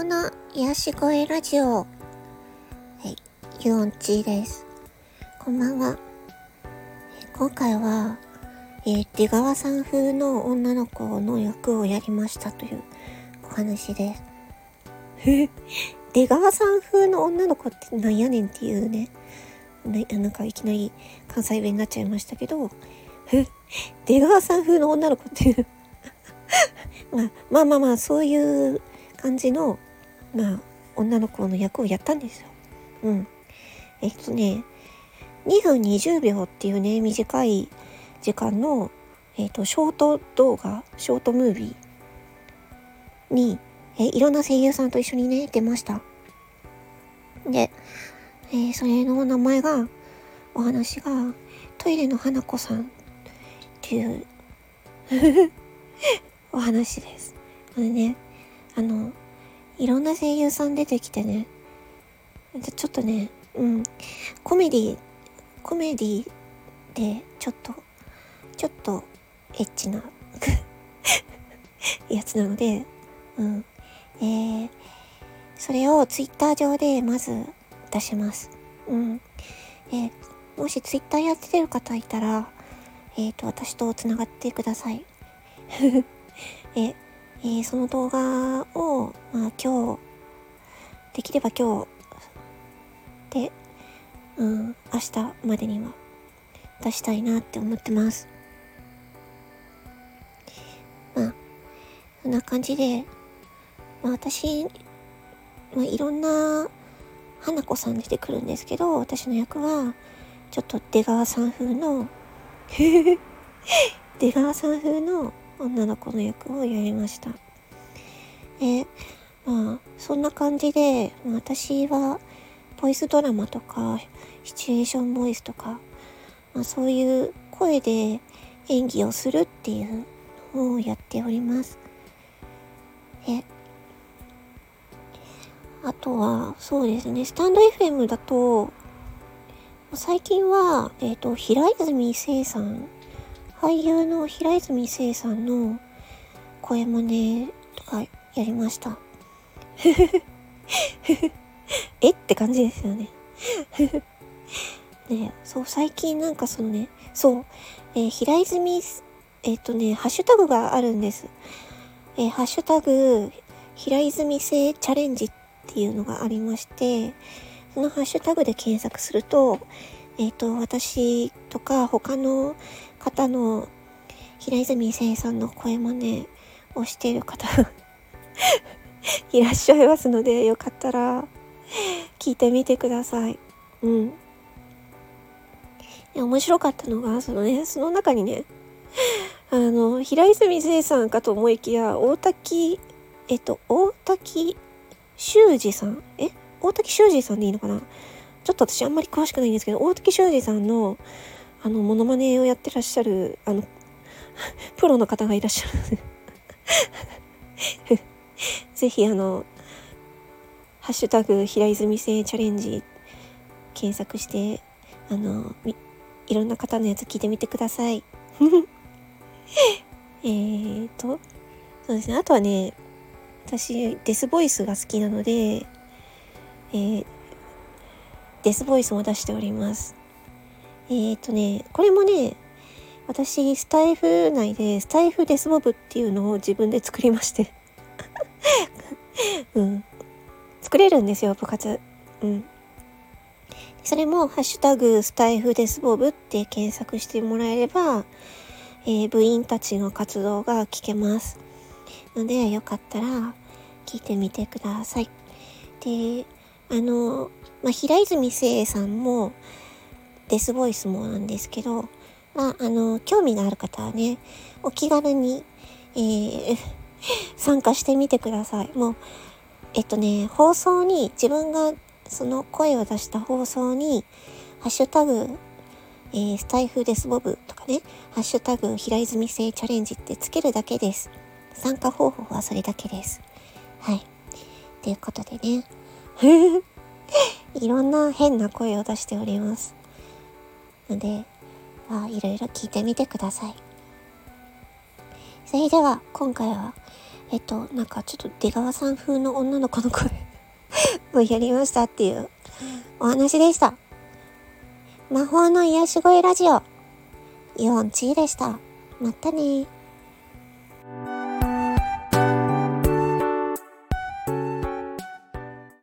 用の癒し声ラジオ。はい、ユオンチーです。こんばんは。今回は、えー、出川さん風の女の子の役をやりましたというお話です。出川さん風の女の子ってなんやねんっていうね、なんかいきなり関西弁になっちゃいましたけど、出川さん風の女の子っていう まあ、まあまあまあそういう感じの、まあ、女の子の役をやったんですよ。うん。えっとね、2分20秒っていうね、短い時間の、えっと、ショート動画、ショートムービーに、えいろんな声優さんと一緒にね、出ました。で、えー、それの名前が、お話が、トイレの花子さんっていう お話です。あのね、あの、いろんな声優さん出てきてね、ちょっとね、うん、コメディ、コメディで、ちょっと、ちょっとエッチな やつなので、うん、えー、それをツイッター上でまず出します。うん。えー、もしツイッターやってる方いたら、えっ、ー、と、私と繋がってください。ええー、その動画を、まあ、今日、できれば今日で、うん、明日までには出したいなって思ってます。まあ、そんな感じで、まあ、私、まあ、いろんな花子さん出てくるんですけど、私の役は、ちょっと出川さん風の 出川さん風の女の子の役をやりました。で、まあ、そんな感じでま、私は、ボイスドラマとか、シチュエーションボイスとか、まあ、そういう声で演技をするっていうのをやっております。で、あとは、そうですね、スタンド FM だと、最近は、えっ、ー、と、平泉聖さん俳優の平泉聖さんの声真似とかやりました。え？って感じですよね。ねそう、最近なんかそのね、そう、えー、平泉、えっ、ー、とね、ハッシュタグがあるんです。えー、ハッシュタグ、平泉聖チャレンジっていうのがありまして、そのハッシュタグで検索すると、えっ、と、私とか他の方の平泉聖さんの声真似をしている方 いらっしゃいますので、よかったら聞いてみてください。うん。面白かったのが、そのね、その中にね、あの、平泉聖さんかと思いきや、大滝、えっと、大滝修二さん？え？大滝修二さんでいいのかな？ちょっと私あんまり詳しくないんですけど、大滝修二さんの、あの、モノマネをやってらっしゃる、あの、プロの方がいらっしゃる ぜひあの、ハッシュタグ、平泉性チャレンジ検索して、あの、いろんな方のやつ聞いてみてください。えっと、そうですね。あとはね、私、デスボイスが好きなので、えー、デスボイスも出しております。えっ、ー、とね、これもね、私、スタイフ内で、スタイフデスモブっていうのを自分で作りまして うん。作れるんですよ、部活。うん。それも、ハッシュタグ、スタイフデスモブって検索してもらえれば、えー、部員たちの活動が聞けます。ので、よかったら、聞いてみてください。で、あの、まあ、平泉聖さんも、デスボイスもなんですけど、まあ、あの、興味がある方はね、お気軽に、えー、参加してみてください。もう、えっとね、放送に、自分がその声を出した放送に、ハッシュタグ、えー、スタイフデスボブとかね、ハッシュタグ、平泉性チャレンジってつけるだけです。参加方法はそれだけです。はい。ということでね、いろんな変な声を出しております。ので、まあ、いろいろ聞いてみてください。それでは、今回は、えっと、なんかちょっと出川さん風の女の子の声 をやりましたっていうお話でした。魔法の癒し声ラジオ、イオンチーでした。またね